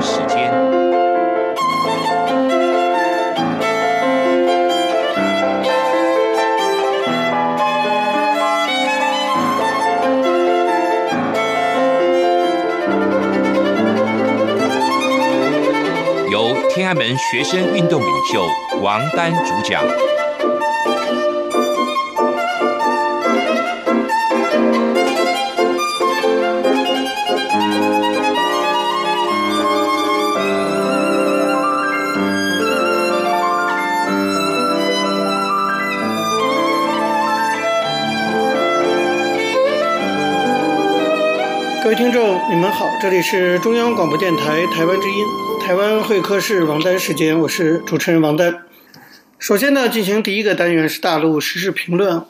时间，由天安门学生运动领袖王丹主讲。各位听众，你们好，这里是中央广播电台台湾之音，台湾会客室王丹时间，我是主持人王丹。首先呢，进行第一个单元是大陆时事评论。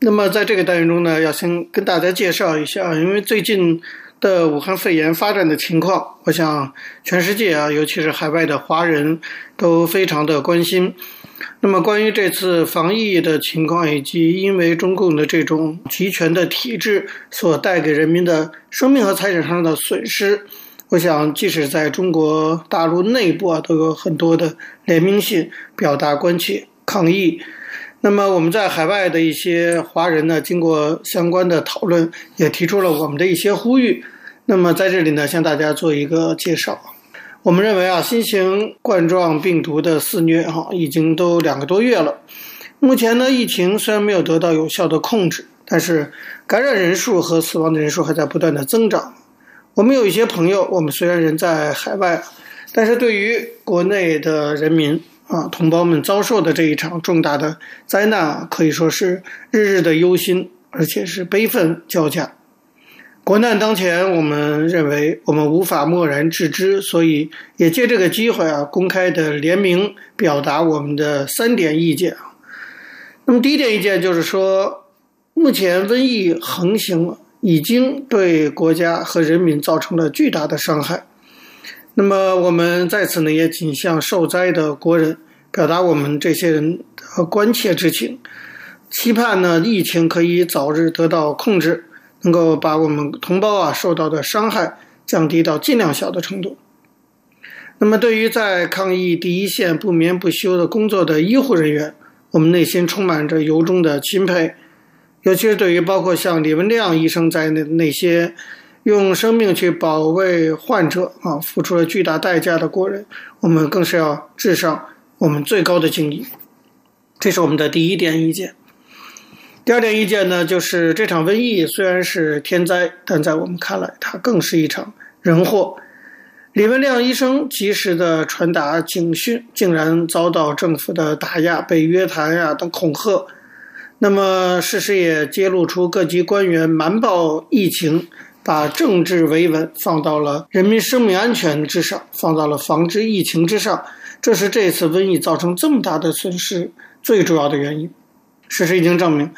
那么在这个单元中呢，要先跟大家介绍一下，因为最近的武汉肺炎发展的情况，我想全世界啊，尤其是海外的华人都非常的关心。那么，关于这次防疫的情况，以及因为中共的这种集权的体制所带给人民的生命和财产上的损失，我想，即使在中国大陆内部啊，都有很多的联名信表达关切、抗议。那么，我们在海外的一些华人呢，经过相关的讨论，也提出了我们的一些呼吁。那么，在这里呢，向大家做一个介绍。我们认为啊，新型冠状病毒的肆虐哈，已经都两个多月了。目前呢，疫情虽然没有得到有效的控制，但是感染人数和死亡的人数还在不断的增长。我们有一些朋友，我们虽然人在海外，但是对于国内的人民啊，同胞们遭受的这一场重大的灾难，可以说是日日的忧心，而且是悲愤交加。国难当前，我们认为我们无法漠然置之，所以也借这个机会啊，公开的联名表达我们的三点意见啊。那么第一点意见就是说，目前瘟疫横行，已经对国家和人民造成了巨大的伤害。那么我们在此呢，也谨向受灾的国人表达我们这些人的关切之情，期盼呢疫情可以早日得到控制。能够把我们同胞啊受到的伤害降低到尽量小的程度。那么，对于在抗疫第一线不眠不休的工作的医护人员，我们内心充满着由衷的钦佩。尤其是对于包括像李文亮医生在内那些用生命去保卫患者啊，付出了巨大代价的国人，我们更是要致上我们最高的敬意。这是我们的第一点意见。第二点意见呢，就是这场瘟疫虽然是天灾，但在我们看来，它更是一场人祸。李文亮医生及时的传达警讯，竟然遭到政府的打压，被约谈呀等恐吓。那么，事实也揭露出各级官员瞒报疫情，把政治维稳放到了人民生命安全之上，放到了防治疫情之上。这是这次瘟疫造成这么大的损失最主要的原因。事实已经证明，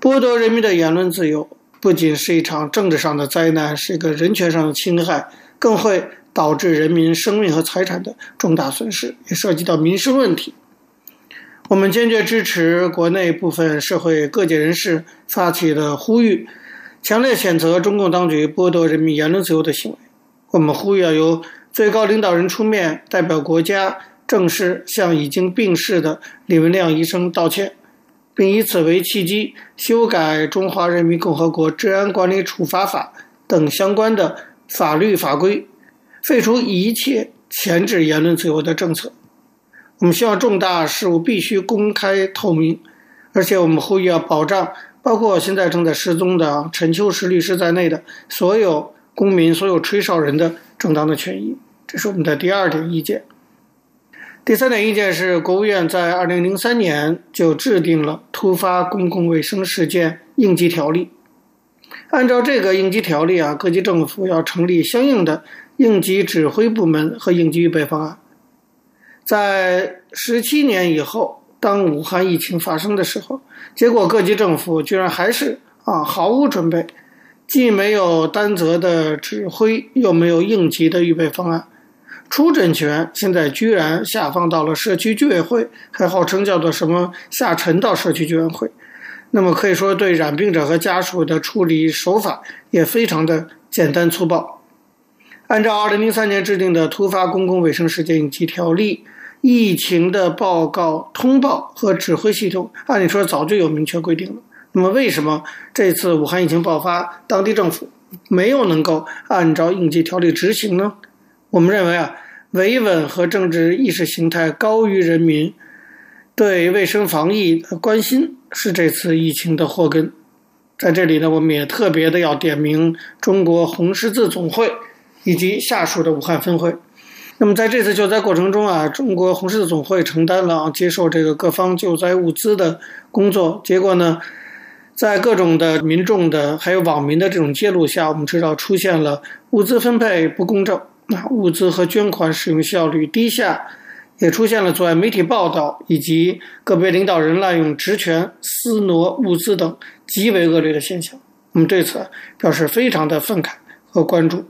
剥夺人民的言论自由不仅是一场政治上的灾难，是一个人权上的侵害，更会导致人民生命和财产的重大损失，也涉及到民生问题。我们坚决支持国内部分社会各界人士发起的呼吁，强烈谴责中共当局剥夺人民言论自由的行为。我们呼吁要由最高领导人出面，代表国家正式向已经病逝的李文亮医生道歉。并以此为契机，修改《中华人民共和国治安管理处罚法》等相关的法律法规，废除一切钳制言论自由的政策。我们希望重大事务必须公开透明，而且我们呼吁要保障包括现在正在失踪的陈秋实律师在内的所有公民、所有吹哨人的正当的权益。这是我们的第二点意见。第三点意见是，国务院在二零零三年就制定了突发公共卫生事件应急条例。按照这个应急条例啊，各级政府要成立相应的应急指挥部门和应急预备方案。在十七年以后，当武汉疫情发生的时候，结果各级政府居然还是啊毫无准备，既没有担责的指挥，又没有应急的预备方案。出诊权现在居然下放到了社区居委会，还号称叫做什么下沉到社区居委会，那么可以说对染病者和家属的处理手法也非常的简单粗暴。按照2003年制定的《突发公共卫生事件应急条例》，疫情的报告、通报和指挥系统，按理说早就有明确规定了。那么，为什么这次武汉疫情爆发，当地政府没有能够按照应急条例执行呢？我们认为啊，维稳和政治意识形态高于人民对卫生防疫的关心，是这次疫情的祸根。在这里呢，我们也特别的要点名中国红十字总会以及下属的武汉分会。那么在这次救灾过程中啊，中国红十字总会承担了接受这个各方救灾物资的工作。结果呢，在各种的民众的还有网民的这种揭露下，我们知道出现了物资分配不公正，那，物资和捐款使用效率低下。也出现了阻碍媒体报道以及个别领导人滥用职权、私挪物资等极为恶劣的现象。我们对此表示非常的愤慨和关注。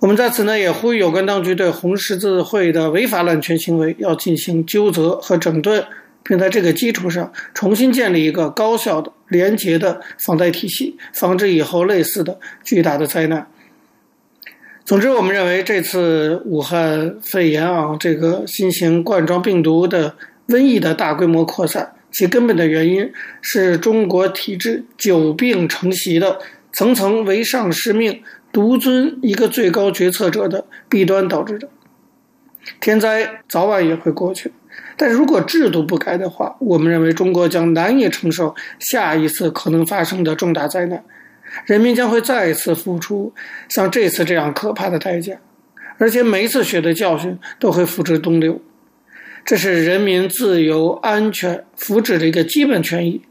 我们在此呢也呼吁有关当局对红十字会的违法滥权行为要进行纠责和整顿，并在这个基础上重新建立一个高效的、廉洁的防灾体系，防止以后类似的巨大的灾难。总之，我们认为这次武汉肺炎啊，这个新型冠状病毒的瘟疫的大规模扩散，其根本的原因是中国体制久病成习的层层唯上是命、独尊一个最高决策者的弊端导致的。天灾早晚也会过去，但如果制度不改的话，我们认为中国将难以承受下一次可能发生的重大灾难。人民将会再一次付出像这次这样可怕的代价，而且每一次血的教训都会付之东流。这是人民自由、安全、福祉的一个基本权益。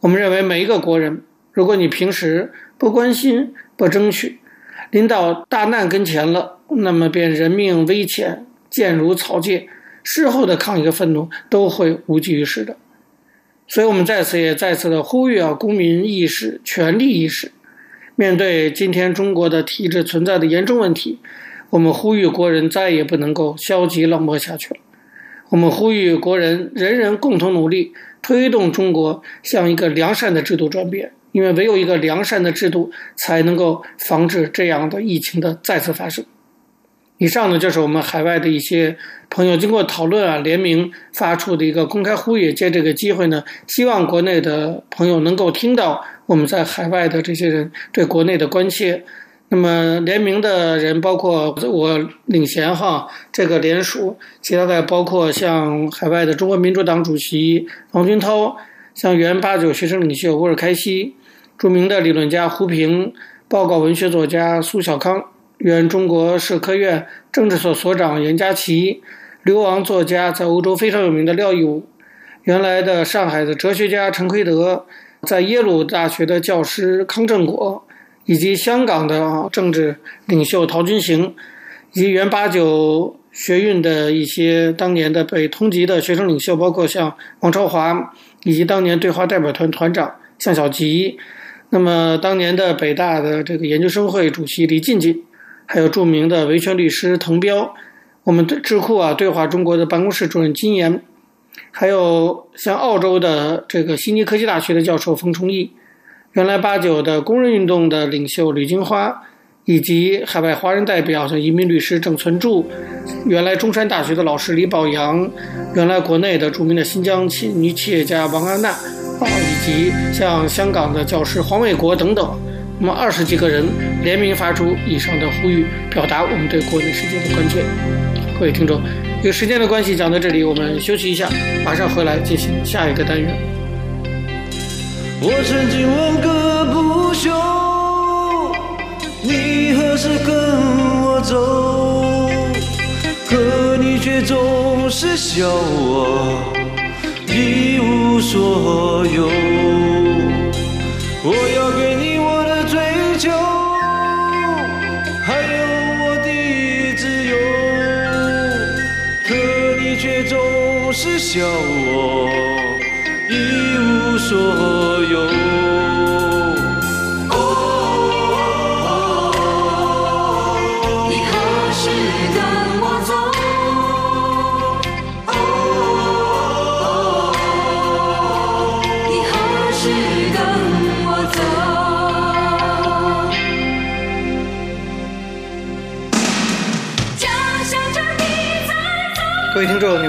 我们认为每一个国人，如果你平时不关心、不争取，临到大难跟前了，那么便人命危浅、贱如草芥，事后的抗议和愤怒都会无济于事的。所以，我们在此也再次的呼吁啊，公民意识、权利意识。面对今天中国的体制存在的严重问题，我们呼吁国人再也不能够消极冷漠下去了。我们呼吁国人人人共同努力，推动中国向一个良善的制度转变。因为唯有一个良善的制度，才能够防止这样的疫情的再次发生。以上呢，就是我们海外的一些朋友经过讨论啊，联名发出的一个公开呼吁。借这个机会呢，希望国内的朋友能够听到。我们在海外的这些人对国内的关切，那么联名的人包括我领衔哈，这个联署，其他的包括像海外的中国民主党主席王军涛，像原八九学生领袖乌尔开西，著名的理论家胡平，报告文学作家苏小康，原中国社科院政治所所长严家琪，流亡作家在欧洲非常有名的廖义武，原来的上海的哲学家陈奎德。在耶鲁大学的教师康正国，以及香港的政治领袖陶君行，以及原八九学运的一些当年的被通缉的学生领袖，包括像王超华，以及当年对华代表团团长项小吉，那么当年的北大的这个研究生会主席李进进，还有著名的维权律师滕彪，我们的智库啊对话中国的办公室主任金岩。还有像澳洲的这个悉尼科技大学的教授冯崇义，原来八九的工人运动的领袖吕金花，以及海外华人代表像移民律师郑存柱，原来中山大学的老师李宝阳，原来国内的著名的新疆企女企业家王安娜啊，以及像香港的教师黄卫国等等，那么二十几个人联名发出以上的呼吁，表达我们对国内世界的关切。各位听众。有时间的关系，讲到这里，我们休息一下，马上回来进行下一个单元。我曾经问个不休，你何时跟我走？可你却总是笑我一无所有。叫我一无所有。你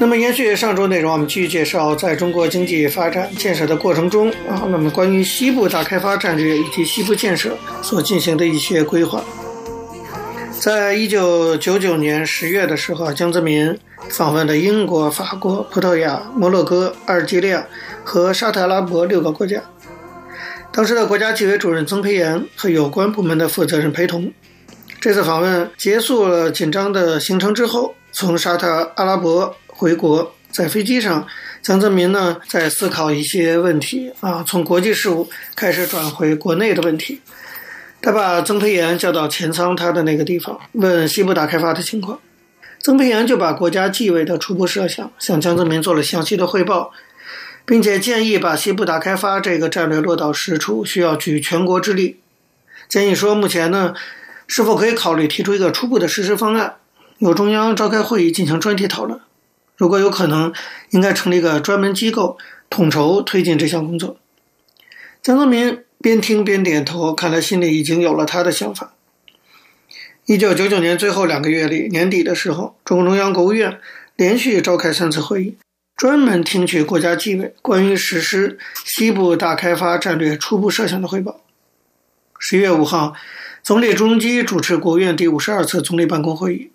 那么延续上周内容，我们继续介绍在中国经济发展建设的过程中啊，那么关于西部大开发战略以及西部建设所进行的一些规划。在一九九九年十月的时候，江泽民访问了英国、法国、葡萄牙、摩洛哥、阿尔及利亚和沙特阿拉伯六个国家。当时的国家纪委主任曾培炎和有关部门的负责人陪同。这次访问结束了紧张的行程之后，从沙特阿拉伯。回国，在飞机上，江泽民呢在思考一些问题啊，从国际事务开始转回国内的问题。他把曾培炎叫到前舱他的那个地方，问西部大开发的情况。曾培炎就把国家纪委的初步设想向江泽民做了详细的汇报，并且建议把西部大开发这个战略落到实处，需要举全国之力。建议说，目前呢，是否可以考虑提出一个初步的实施方案，由中央召开会议进行专题讨论。如果有可能，应该成立一个专门机构统筹推进这项工作。江泽民边听边点头，看来心里已经有了他的想法。一九九九年最后两个月里，年底的时候，中共中央、国务院连续召开三次会议，专门听取国家纪委关于实施西部大开发战略初步设想的汇报。十一月五号，总理朱镕基主持国务院第五十二次总理办公会议。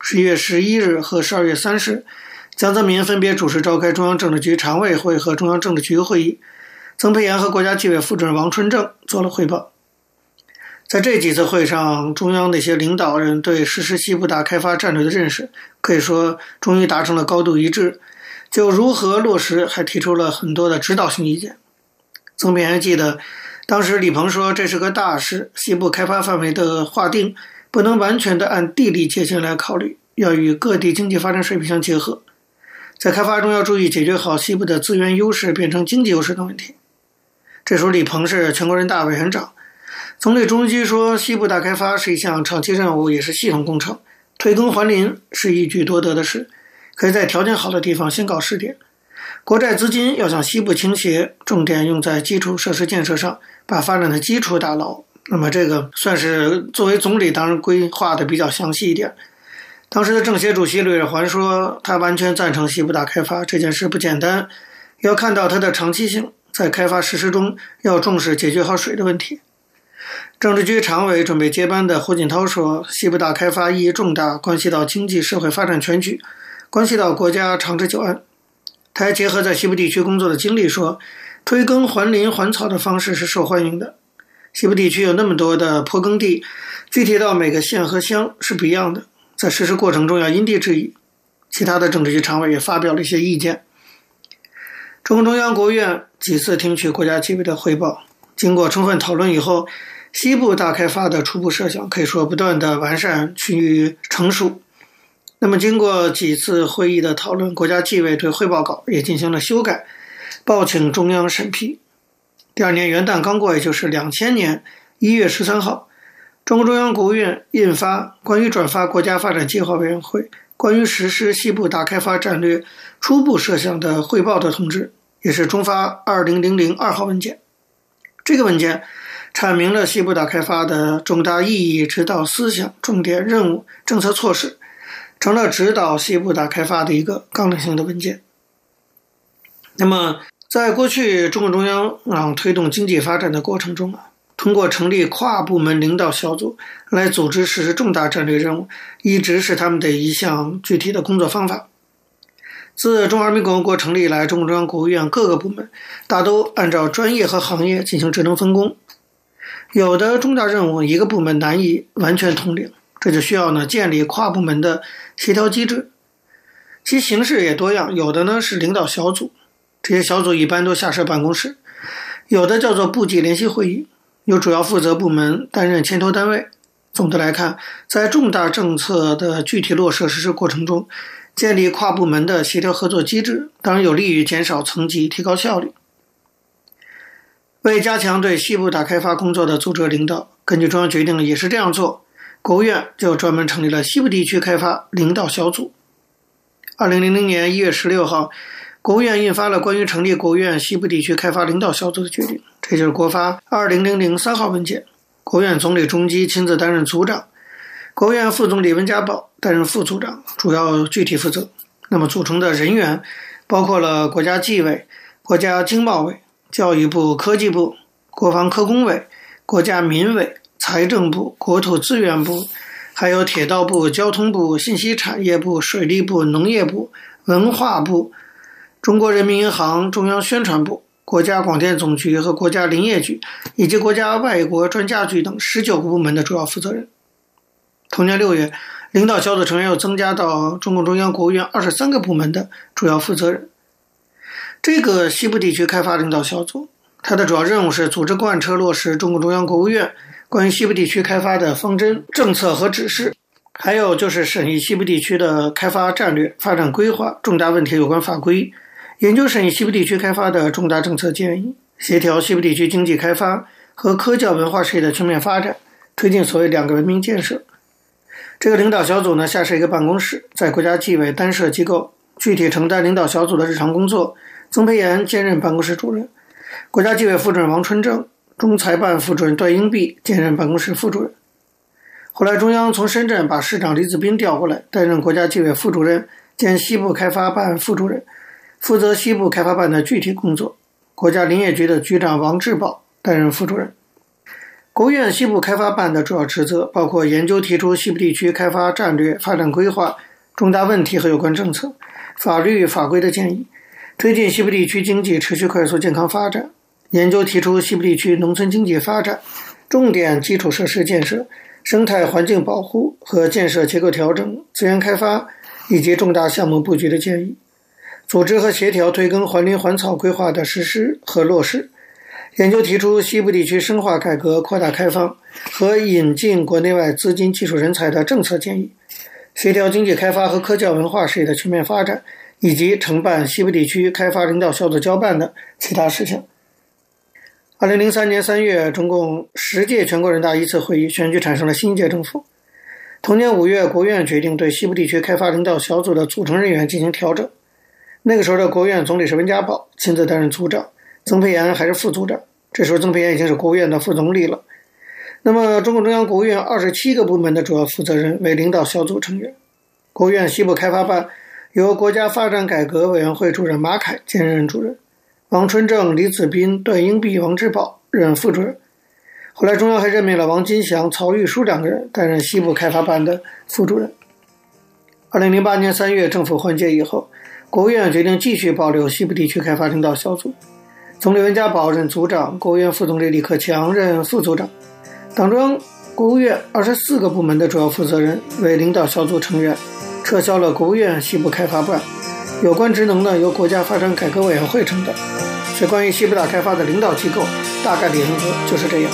十一月十一日和十二月三十。江泽民分别主持召开中央政治局常委会和中央政治局会议，曾培炎和国家纪委副主任王春正做了汇报。在这几次会上，中央那些领导人对实施西部大开发战略的认识，可以说终于达成了高度一致。就如何落实，还提出了很多的指导性意见。曾培炎记得，当时李鹏说：“这是个大事，西部开发范围的划定不能完全的按地理界限来考虑，要与各地经济发展水平相结合。”在开发中要注意解决好西部的资源优势变成经济优势的问题。这时候李鹏是全国人大委员长，总理朱镕基说：“西部大开发是一项长期任务，也是系统工程。退耕还林是一举多得的事，可以在条件好的地方先搞试点。国债资金要向西部倾斜，重点用在基础设施建设上，把发展的基础打牢。那么这个算是作为总理当然规划的比较详细一点。”当时的政协主席吕尔环说：“他完全赞成西部大开发这件事不简单，要看到它的长期性，在开发实施中要重视解决好水的问题。”政治局常委准备接班的胡锦涛说：“西部大开发意义重大，关系到经济社会发展全局，关系到国家长治久安。”他还结合在西部地区工作的经历说：“退耕还林还草的方式是受欢迎的。西部地区有那么多的坡耕地，具体到每个县和乡是不一样的。”在实施过程中要因地制宜，其他的政治局常委也发表了一些意见。中共中央、国务院几次听取国家纪委的汇报，经过充分讨论以后，西部大开发的初步设想可以说不断的完善趋于成熟。那么经过几次会议的讨论，国家纪委对汇报稿也进行了修改，报请中央审批。第二年元旦刚过，也就是两千年一月十三号。中共中央、国务院印发《关于转发国家发展计划委员会关于实施西部大开发战略初步设想的汇报的通知》，也是中发二零零零二号文件。这个文件阐明了西部大开发的重大意义、指导思想、重点任务、政策措施，成了指导西部大开发的一个纲领性的文件。那么，在过去中共中央啊推动经济发展的过程中啊。通过成立跨部门领导小组来组织实施重大战略任务，一直是他们的一项具体的工作方法。自中华人民共和国成立以来，中共中央、国务院各个部门大都按照专业和行业进行职能分工。有的重大任务一个部门难以完全统领，这就需要呢建立跨部门的协调机制。其形式也多样，有的呢是领导小组，这些小组一般都下设办公室；有的叫做部级联席会议。由主要负责部门担任牵头单位。总的来看，在重大政策的具体落实实施过程中，建立跨部门的协调合作机制，当然有利于减少层级，提高效率。为加强对西部大开发工作的组织领导，根据中央决定也是这样做，国务院就专门成立了西部地区开发领导小组。二零零零年一月十六号，国务院印发了关于成立国务院西部地区开发领导小组的决定，这就是国发二零零零三号文件。国务院总理中基亲自担任组长，国务院副总理温家宝担任副组长，主要具体负责。那么组成的人员包括了国家纪委、国家经贸委。教育部、科技部、国防科工委、国家民委、财政部、国土资源部，还有铁道部、交通部、信息产业部、水利部、农业部、文化部、中国人民银行、中央宣传部、国家广电总局和国家林业局，以及国家外国专家局等十九个部门的主要负责人。同年六月，领导小组成员又增加到中共中央、国务院二十三个部门的主要负责人。这个西部地区开发领导小组，它的主要任务是组织贯彻落实中共中央、国务院关于西部地区开发的方针政策和指示，还有就是审议西部地区的开发战略、发展规划、重大问题有关法规，研究审议西部地区开发的重大政策建议，协调西部地区经济开发和科教文化事业的全面发展，推进所谓两个文明建设。这个领导小组呢，下设一个办公室，在国家纪委单设机构，具体承担领导小组的日常工作。曾培炎兼任办公室主任，国家纪委副主任王春正、中财办副主任段英弼兼任办公室副主任。后来，中央从深圳把市长李子斌调过来，担任国家纪委副主任兼西部开发办副主任，负责西部开发办的具体工作。国家林业局的局长王志宝担任副主任。国务院西部开发办的主要职责包括研究提出西部地区开发战略、发展规划、重大问题和有关政策、法律法规的建议。推进西部地区经济持续快速健康发展，研究提出西部地区农村经济发展、重点基础设施建设、生态环境保护和建设结构调整、资源开发以及重大项目布局的建议，组织和协调退耕还林还草规划的实施和落实，研究提出西部地区深化改革、扩大开放和引进国内外资金、技术人才的政策建议，协调经济开发和科教文化事业的全面发展。以及承办西部地区开发领导小组交办的其他事项。二零零三年三月，中共十届全国人大一次会议选举产生了新一届政府。同年五月，国务院决定对西部地区开发领导小组的组成人员进行调整。那个时候的国务院总理是温家宝，亲自担任组长，曾培炎还是副组长。这时候，曾培炎已经是国务院的副总理了。那么，中共中央、国务院二十七个部门的主要负责人为领导小组成员。国务院西部开发办。由国家发展改革委员会主任马凯兼任主任，王春正、李子斌、段英弼、王志宝任副主任。后来中央还任命了王金祥、曹玉书两个人担任西部开发办的副主任。二零零八年三月，政府换届以后，国务院决定继续保留西部地区开发领导小组，总理温家宝任组长，国务院副总理李克强任副组长，党中央、国务院二十四个部门的主要负责人为领导小组成员。撤销了国务院西部开发办，有关职能呢由国家发展改革委员会承担。所以关于西部大开发的领导机构，大概的原则就是这样。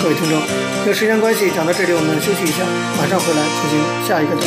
各位听众，因为时间关系讲到这里，我们休息一下，马上回来进行下一个段。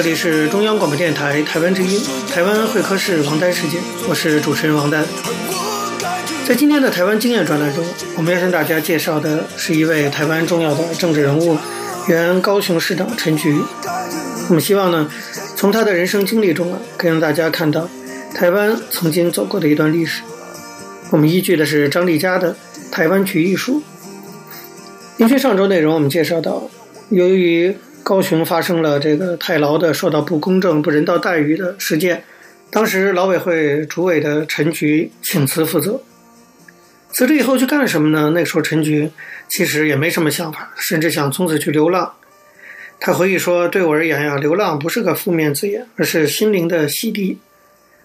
这里是中央广播电台台湾之音，台湾会客室王丹时间，我是主持人王丹。在今天的台湾经验专栏中，我们要向大家介绍的是一位台湾重要的政治人物，原高雄市长陈菊。我们希望呢，从他的人生经历中啊，可以让大家看到台湾曾经走过的一段历史。我们依据的是张丽佳的《台湾菊艺术》。延续上周内容，我们介绍到，由于高雄发生了这个太劳的受到不公正、不人道待遇的事件，当时劳委会主委的陈菊请辞负责。辞职以后去干什么呢？那时候陈菊其实也没什么想法，甚至想从此去流浪。他回忆说：“对我而言呀，流浪不是个负面字眼，而是心灵的洗涤。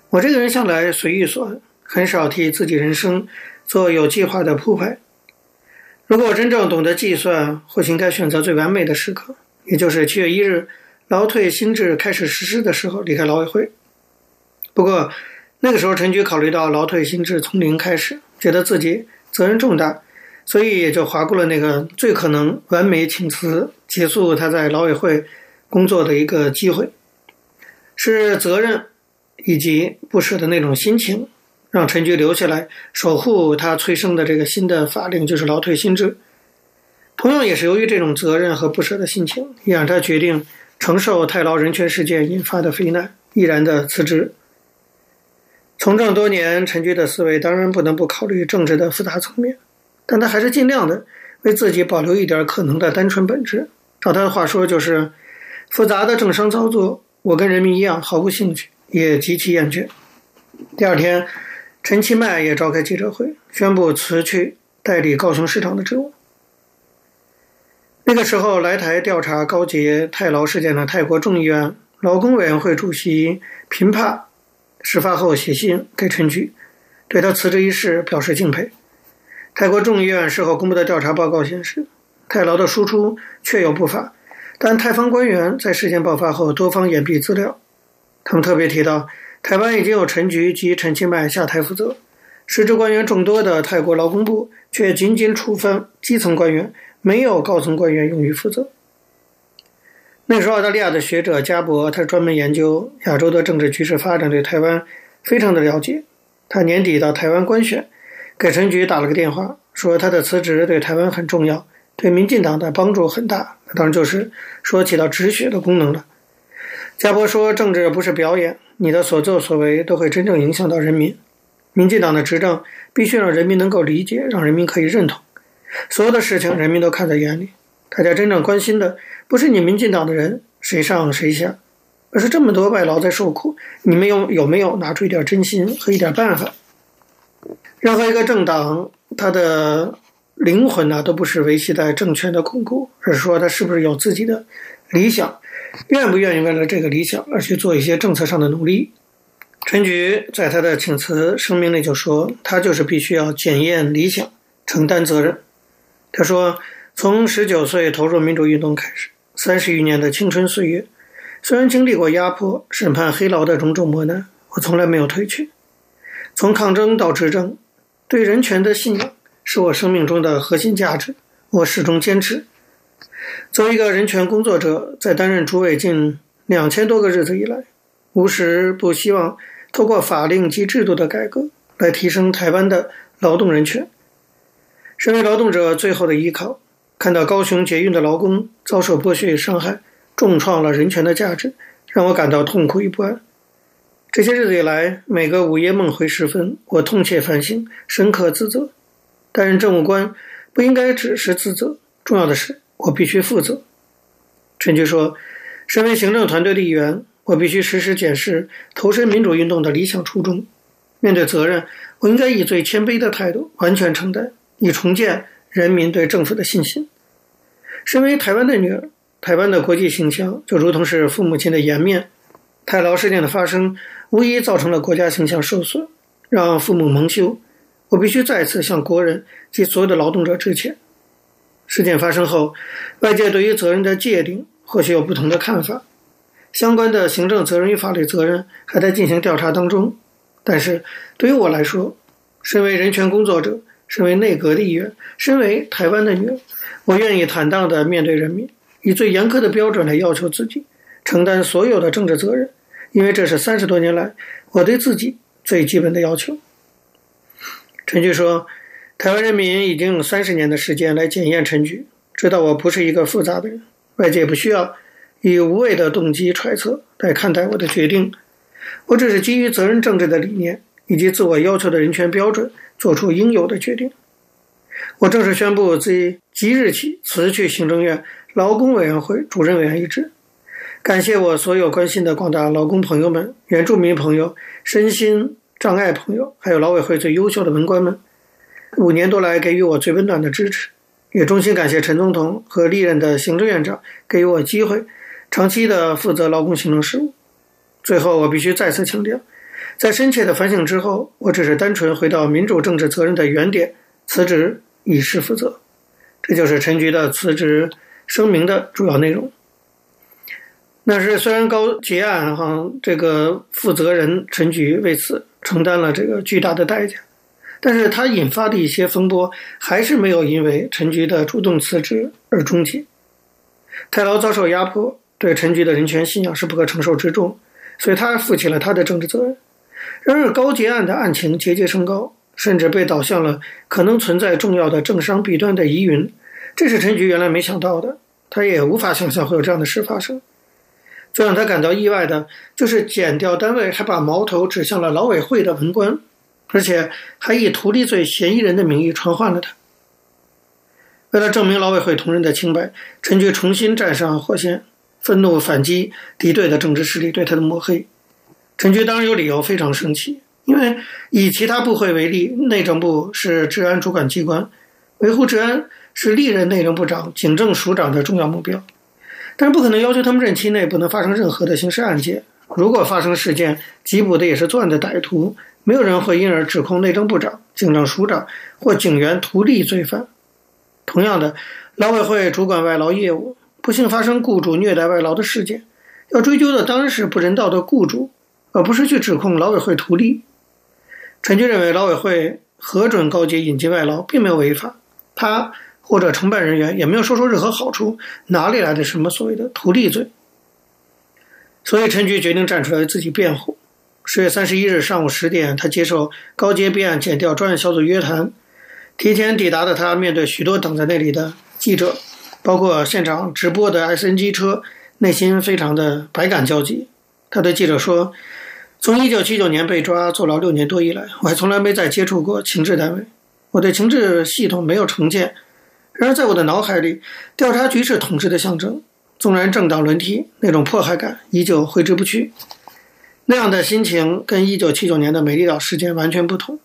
我这个人向来随遇所安，很少替自己人生做有计划的铺排。如果我真正懂得计算，或许应该选择最完美的时刻，也就是七月一日，劳退新制开始实施的时候离开劳委会。不过那个时候，陈菊考虑到劳退新制从零开始，觉得自己责任重大。”所以也就划过了那个最可能完美请辞结束他在劳委会工作的一个机会，是责任以及不舍的那种心情，让陈菊留下来守护他催生的这个新的法令，就是劳退新制。同样也是由于这种责任和不舍的心情，也让他决定承受太劳人权事件引发的非难，毅然的辞职。从政多年，陈菊的思维当然不能不考虑政治的复杂层面。但他还是尽量的为自己保留一点可能的单纯本质。照他的话说，就是复杂的政商操作，我跟人民一样毫无兴趣，也极其厌倦。第二天，陈其迈也召开记者会，宣布辞去代理高雄市长的职务。那个时候，来台调查高捷太劳事件的泰国众议院劳工委员会主席平帕，事发后写信给陈菊，对他辞职一事表示敬佩。泰国众议院事后公布的调查报告显示，太劳的输出确有不法，但泰方官员在事件爆发后多方掩蔽资料。他们特别提到，台湾已经有陈菊及陈清迈下台负责，实职官员众多的泰国劳工部却仅仅处分基层官员，没有高层官员用于负责。那时候，澳大利亚的学者加博，他专门研究亚洲的政治局势发展，对台湾非常的了解。他年底到台湾观选。给陈菊打了个电话，说他的辞职对台湾很重要，对民进党的帮助很大。当然就是说起到止血的功能了。加博说，政治不是表演，你的所作所为都会真正影响到人民。民进党的执政必须让人民能够理解，让人民可以认同。所有的事情人民都看在眼里，大家真正关心的不是你民进党的人谁上谁下，而是这么多外劳在受苦，你们有有没有拿出一点真心和一点办法？任何一个政党，它的灵魂呢，都不是维系在政权的巩固，而是说他是不是有自己的理想，愿不愿意为了这个理想而去做一些政策上的努力。陈菊在他的请辞声明里就说，他就是必须要检验理想，承担责任。他说，从十九岁投入民主运动开始，三十余年的青春岁月，虽然经历过压迫、审判、黑牢的种种磨难，我从来没有退却。从抗争到执政。对人权的信仰是我生命中的核心价值，我始终坚持。作为一个人权工作者，在担任主委近两千多个日子以来，无时不希望透过法令及制度的改革来提升台湾的劳动人权。身为劳动者最后的依靠，看到高雄捷运的劳工遭受剥削与伤害，重创了人权的价值，让我感到痛苦与不安。这些日子以来，每个午夜梦回时分，我痛切反省，深刻自责。担任政务官不应该只是自责，重要的是我必须负责。陈菊说：“身为行政团队的一员，我必须时时检视投身民主运动的理想初衷。面对责任，我应该以最谦卑的态度完全承担，以重建人民对政府的信心。身为台湾的女儿，台湾的国际形象就如同是父母亲的颜面。太劳事件的发生，无疑造成了国家形象受损，让父母蒙羞。我必须再次向国人及所有的劳动者致歉。事件发生后，外界对于责任的界定或许有不同的看法，相关的行政责任与法律责任还在进行调查当中。但是，对于我来说，身为人权工作者，身为内阁的一员，身为台湾的女儿，我愿意坦荡地面对人民，以最严苛的标准来要求自己，承担所有的政治责任。因为这是三十多年来我对自己最基本的要求。陈菊说：“台湾人民已经用三十年的时间来检验陈菊，知道我不是一个复杂的人，外界不需要以无谓的动机揣测来看待我的决定。我只是基于责任政治的理念以及自我要求的人权标准，做出应有的决定。我正式宣布自即日起辞去行政院劳工委员会主任委员一职。感谢我所有关心的广大劳工朋友们、原住民朋友、身心障碍朋友，还有劳委会最优秀的文官们，五年多来给予我最温暖的支持。也衷心感谢陈总统和历任的行政院长给予我机会，长期的负责劳工行政事务。最后，我必须再次强调，在深切的反省之后，我只是单纯回到民主政治责任的原点，辞职以示负责。这就是陈菊的辞职声明的主要内容。那是虽然高捷案哈，这个负责人陈菊为此承担了这个巨大的代价。但是他引发的一些风波，还是没有因为陈菊的主动辞职而终结。泰劳遭受压迫，对陈菊的人权信仰是不可承受之重，所以他负起了他的政治责任。然而高捷案的案情节节升高，甚至被导向了可能存在重要的政商弊端的疑云，这是陈菊原来没想到的，他也无法想象会有这样的事发生。最让他感到意外的就是检调单位还把矛头指向了劳委会的文官。而且还以图利罪嫌疑人的名义传唤了他。为了证明劳委会同仁的清白，陈菊重新站上火线，愤怒反击敌对的政治势力对他的抹黑。陈局当然有理由非常生气，因为以其他部会为例，内政部是治安主管机关，维护治安是历任内政部长、警政署长的重要目标。但是不可能要求他们任期内不能发生任何的刑事案件。如果发生事件，缉捕的也是作案的歹徒。没有人会因而指控内政部长、警政署长或警员图利罪犯。同样的，劳委会主管外劳业务，不幸发生雇主虐待外劳的事件，要追究的当然是不人道的雇主，而不是去指控劳委会图利。陈菊认为，劳委会核准高捷引进外劳并没有违法，他或者承办人员也没有收受任何好处，哪里来的什么所谓的图利罪？所以，陈菊决定站出来为自己辩护。十月三十一日上午十点，他接受高捷弊案减调专案小组约谈。提前抵达的他，面对许多等在那里的记者，包括现场直播的 SNG 车，内心非常的百感交集。他对记者说：“从一九七九年被抓坐牢六年多以来，我还从来没再接触过情治单位。我对情治系统没有成见。然而，在我的脑海里，调查局是统治的象征。纵然政党轮替，那种迫害感依旧挥之不去。”那样的心情跟一九七九年的美丽岛事件完全不同。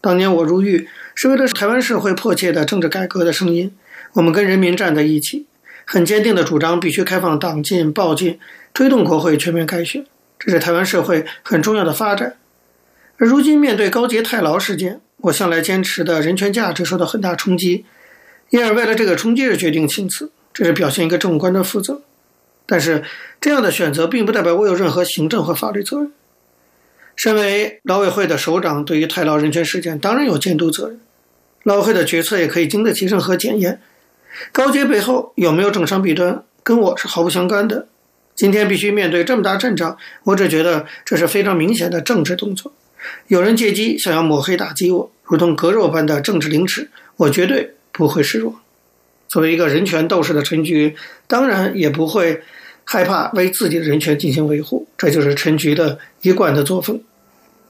当年我入狱是为了台湾社会迫切的政治改革的声音，我们跟人民站在一起，很坚定的主张必须开放党禁、报禁，推动国会全面改选，这是台湾社会很重要的发展。而如今面对高捷太劳事件，我向来坚持的人权价值受到很大冲击，因而为了这个冲击而决定请辞，这是表现一个政务官的负责。但是，这样的选择并不代表我有任何行政和法律责任。身为劳委会的首长，对于太劳人权事件当然有监督责任。劳委会的决策也可以经得起任何检验。高捷背后有没有政商弊端，跟我是毫不相干的。今天必须面对这么大阵仗，我只觉得这是非常明显的政治动作。有人借机想要抹黑打击我，如同割肉般的政治凌迟，我绝对不会示弱。作为一个人权斗士的陈菊，当然也不会。害怕为自己的人权进行维护，这就是陈菊的一贯的作风。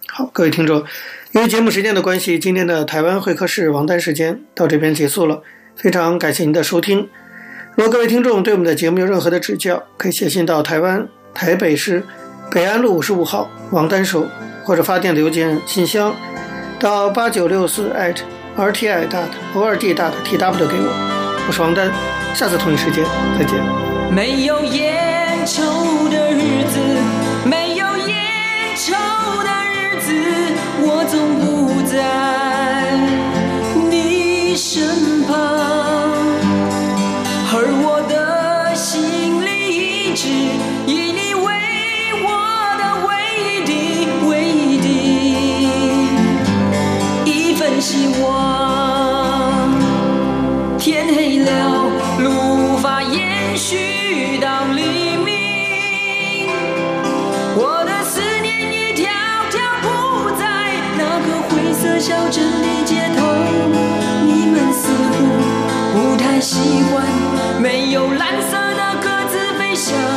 好，各位听众，由于节目时间的关系，今天的台湾会客室王丹时间到这边结束了。非常感谢您的收听。如果各位听众对我们的节目有任何的指教，可以写信到台湾台北市北安路五十五号王丹收，或者发电邮件信箱到八九六四 @rti dot org dot tw 给我。我是王丹，下次同一时间再见。没有烟抽的日子，没有烟抽的日子，我总不在习惯没有蓝色的鸽子飞翔。